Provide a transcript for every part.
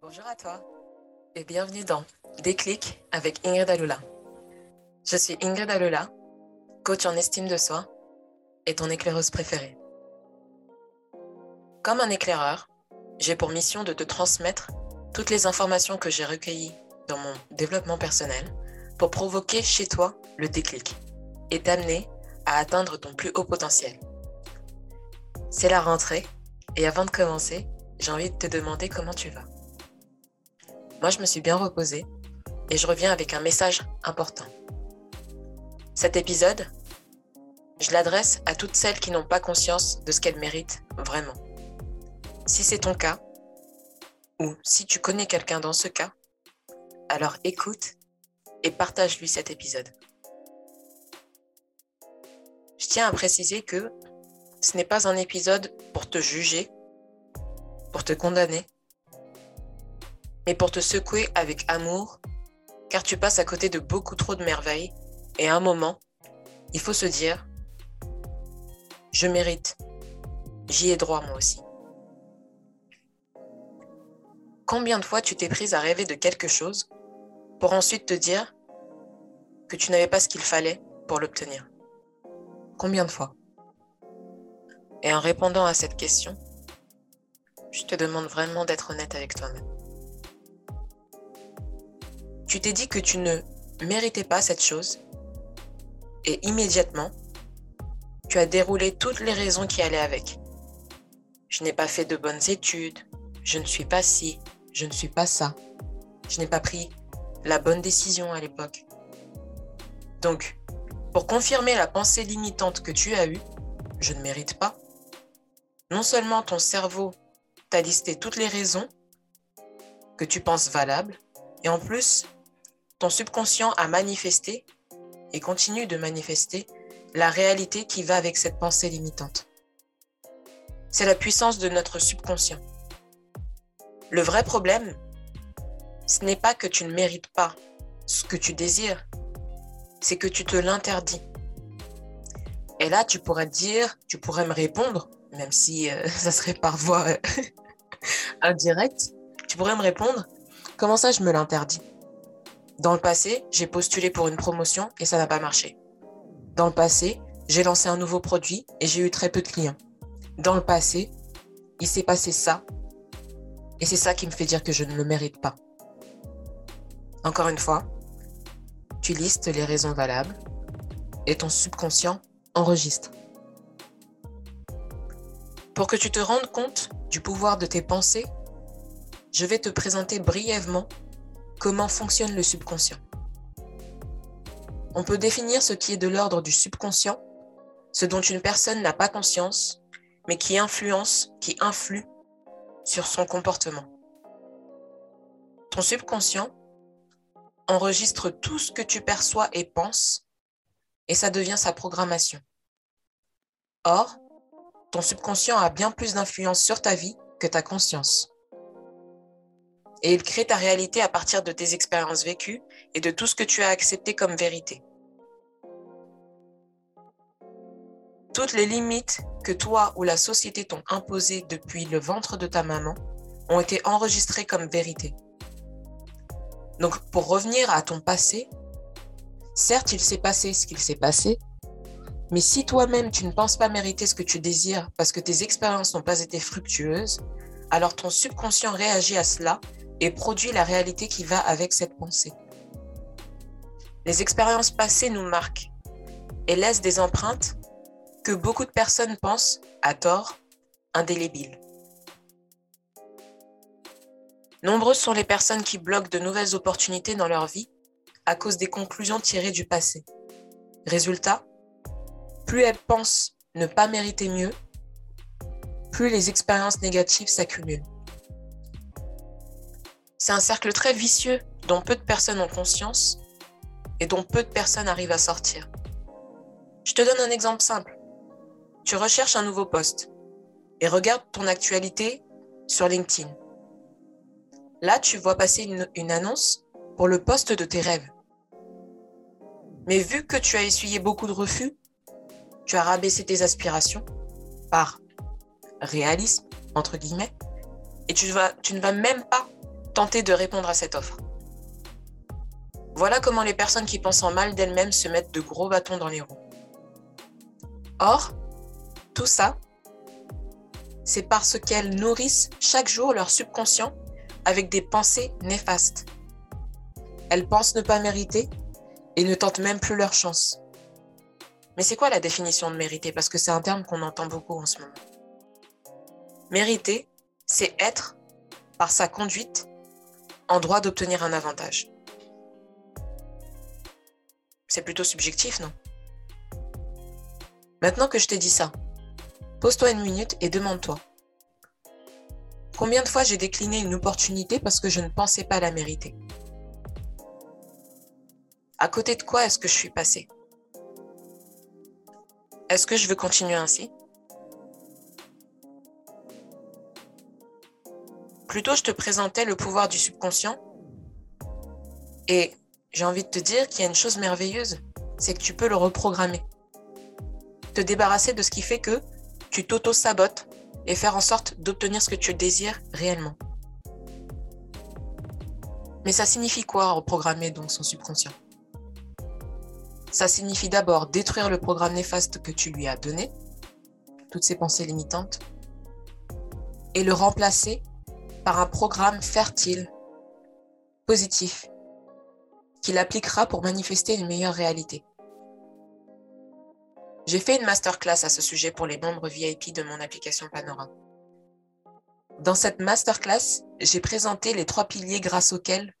Bonjour à toi et bienvenue dans Déclic avec Ingrid Alula. Je suis Ingrid Alula, coach en estime de soi et ton éclaireuse préférée. Comme un éclaireur, j'ai pour mission de te transmettre toutes les informations que j'ai recueillies dans mon développement personnel pour provoquer chez toi le déclic et t'amener à atteindre ton plus haut potentiel. C'est la rentrée et avant de commencer, j'ai envie de te demander comment tu vas. Moi, je me suis bien reposée et je reviens avec un message important. Cet épisode, je l'adresse à toutes celles qui n'ont pas conscience de ce qu'elles méritent vraiment. Si c'est ton cas, ou si tu connais quelqu'un dans ce cas, alors écoute et partage-lui cet épisode. Je tiens à préciser que ce n'est pas un épisode pour te juger, pour te condamner, mais pour te secouer avec amour, car tu passes à côté de beaucoup trop de merveilles, et à un moment, il faut se dire, je mérite, j'y ai droit moi aussi. Combien de fois tu t'es prise à rêver de quelque chose pour ensuite te dire que tu n'avais pas ce qu'il fallait pour l'obtenir? Combien de fois? Et en répondant à cette question, je te demande vraiment d'être honnête avec toi-même. Tu t'es dit que tu ne méritais pas cette chose et immédiatement, tu as déroulé toutes les raisons qui allaient avec. Je n'ai pas fait de bonnes études, je ne suis pas ci, je ne suis pas ça, je n'ai pas pris la bonne décision à l'époque. Donc, pour confirmer la pensée limitante que tu as eue, je ne mérite pas. Non seulement ton cerveau t'a listé toutes les raisons que tu penses valables, et en plus, ton subconscient a manifesté et continue de manifester la réalité qui va avec cette pensée limitante. C'est la puissance de notre subconscient. Le vrai problème, ce n'est pas que tu ne mérites pas ce que tu désires, c'est que tu te l'interdis. Et là, tu pourrais te dire, tu pourrais me répondre, même si euh, ça serait par voie euh, indirecte, tu pourrais me répondre, comment ça je me l'interdis? Dans le passé, j'ai postulé pour une promotion et ça n'a pas marché. Dans le passé, j'ai lancé un nouveau produit et j'ai eu très peu de clients. Dans le passé, il s'est passé ça et c'est ça qui me fait dire que je ne le mérite pas. Encore une fois, tu listes les raisons valables et ton subconscient enregistre. Pour que tu te rendes compte du pouvoir de tes pensées, je vais te présenter brièvement Comment fonctionne le subconscient On peut définir ce qui est de l'ordre du subconscient, ce dont une personne n'a pas conscience, mais qui influence, qui influe sur son comportement. Ton subconscient enregistre tout ce que tu perçois et penses, et ça devient sa programmation. Or, ton subconscient a bien plus d'influence sur ta vie que ta conscience et il crée ta réalité à partir de tes expériences vécues et de tout ce que tu as accepté comme vérité. Toutes les limites que toi ou la société t'ont imposées depuis le ventre de ta maman ont été enregistrées comme vérité. Donc pour revenir à ton passé, certes il s'est passé ce qu'il s'est passé, mais si toi-même tu ne penses pas mériter ce que tu désires parce que tes expériences n'ont pas été fructueuses, alors ton subconscient réagit à cela et produit la réalité qui va avec cette pensée. Les expériences passées nous marquent et laissent des empreintes que beaucoup de personnes pensent, à tort, indélébiles. Nombreuses sont les personnes qui bloquent de nouvelles opportunités dans leur vie à cause des conclusions tirées du passé. Résultat, plus elles pensent ne pas mériter mieux, plus les expériences négatives s'accumulent. C'est un cercle très vicieux dont peu de personnes ont conscience et dont peu de personnes arrivent à sortir. Je te donne un exemple simple. Tu recherches un nouveau poste et regarde ton actualité sur LinkedIn. Là, tu vois passer une, annonce pour le poste de tes rêves. Mais vu que tu as essuyé beaucoup de refus, tu as rabaissé tes aspirations par réalisme, entre guillemets, et tu ne vas même pas tenter de répondre à cette offre. Voilà comment les personnes qui pensent en mal d'elles-mêmes se mettent de gros bâtons dans les roues. Or, tout ça, c'est parce qu'elles nourrissent chaque jour leur subconscient avec des pensées néfastes. Elles pensent ne pas mériter et ne tentent même plus leur chance. Mais c'est quoi la définition de mériter? Parce que c'est un terme qu'on entend beaucoup en ce moment. Mériter, c'est être, par sa conduite, en droit d'obtenir un avantage. C'est plutôt subjectif, non? Maintenant que je t'ai dit ça, pose-toi une minute et demande-toi. Combien de fois j'ai décliné une opportunité parce que je ne pensais pas la mériter? À côté de quoi est-ce que je suis passé Est-ce que je veux continuer ainsi? Plutôt, je te présentais le pouvoir du subconscient et j'ai envie de te dire qu'il y a une chose merveilleuse, c'est que tu peux le reprogrammer. Te débarrasser de ce qui fait que tu t'auto-sabotes et faire en sorte d'obtenir ce que tu désires réellement. Mais ça signifie quoi reprogrammer donc son subconscient? Ça signifie d'abord détruire le programme néfaste que tu lui as donné, toutes ces pensées limitantes, et le remplacer par un programme fertile, positif, qu'il appliquera pour manifester une meilleure réalité. J'ai fait une masterclass à ce sujet pour les membres VIP de mon application Panorama. Dans cette masterclass, j'ai présenté les trois piliers grâce auxquels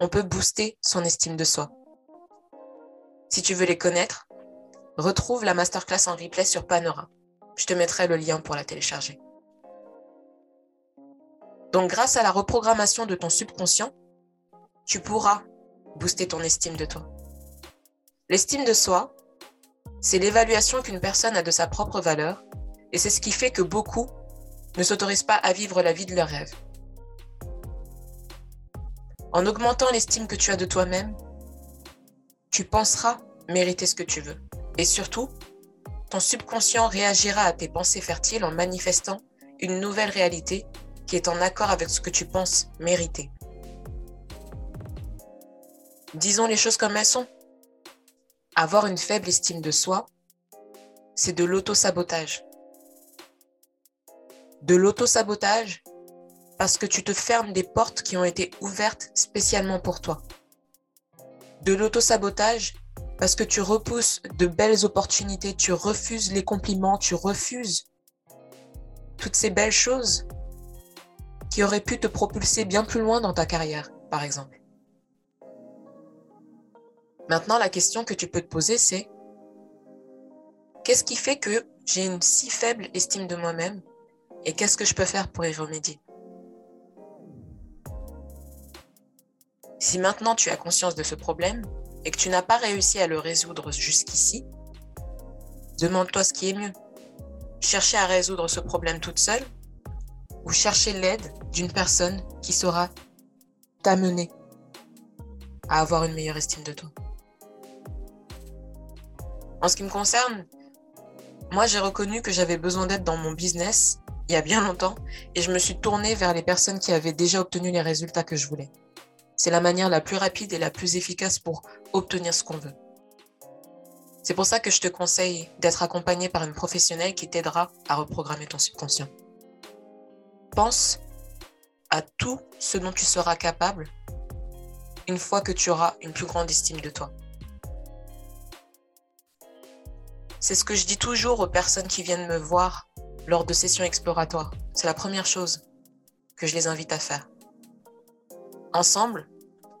on peut booster son estime de soi. Si tu veux les connaître, retrouve la masterclass en replay sur Panorama. Je te mettrai le lien pour la télécharger. Donc grâce à la reprogrammation de ton subconscient, tu pourras booster ton estime de toi. L'estime de soi, c'est l'évaluation qu'une personne a de sa propre valeur et c'est ce qui fait que beaucoup ne s'autorisent pas à vivre la vie de leur rêve. En augmentant l'estime que tu as de toi-même, tu penseras mériter ce que tu veux. Et surtout, ton subconscient réagira à tes pensées fertiles en manifestant une nouvelle réalité qui est en accord avec ce que tu penses mériter. Disons les choses comme elles sont. Avoir une faible estime de soi, c'est de l'auto-sabotage. De l'auto-sabotage parce que tu te fermes des portes qui ont été ouvertes spécialement pour toi. De l'auto-sabotage parce que tu repousses de belles opportunités, tu refuses les compliments, tu refuses toutes ces belles choses qui auraient pu te propulser bien plus loin dans ta carrière, par exemple. Maintenant, la question que tu peux te poser, c'est qu'est-ce qui fait que j'ai une si faible estime de moi-même et qu'est-ce que je peux faire pour y remédier? Si maintenant tu as conscience de ce problème et que tu n'as pas réussi à le résoudre jusqu'ici, demande-toi ce qui est mieux. Chercher à résoudre ce problème toute seule ou chercher l'aide d'une personne qui saura t'amener à avoir une meilleure estime de toi. En ce qui me concerne, moi j'ai reconnu que j'avais besoin d'aide dans mon business il y a bien longtemps et je me suis tournée vers les personnes qui avaient déjà obtenu les résultats que je voulais. C'est la manière la plus rapide et la plus efficace pour obtenir ce qu'on veut. C'est pour ça que je te conseille d'être accompagné par une professionnelle qui t'aidera à reprogrammer ton subconscient. Pense à tout ce dont tu seras capable une fois que tu auras une plus grande estime de toi. C'est ce que je dis toujours aux personnes qui viennent me voir lors de sessions exploratoires. C'est la première chose que je les invite à faire. Ensemble,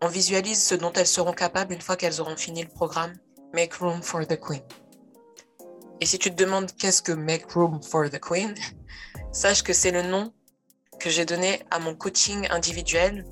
on visualise ce dont elles seront capables une fois qu'elles auront fini le programme Make Room for the Queen. Et si tu te demandes qu'est-ce que Make Room for the Queen, sache que c'est le nom que j'ai donné à mon coaching individuel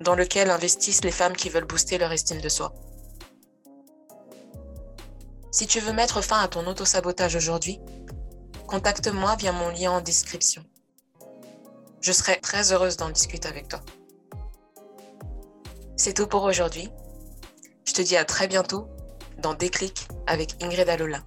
dans lequel investissent les femmes qui veulent booster leur estime de soi. Si tu veux mettre fin à ton auto-sabotage aujourd'hui, contacte-moi via mon lien en description. Je serai très heureuse d'en discuter avec toi. C'est tout pour aujourd'hui. Je te dis à très bientôt dans Déclic avec Ingrid Alola.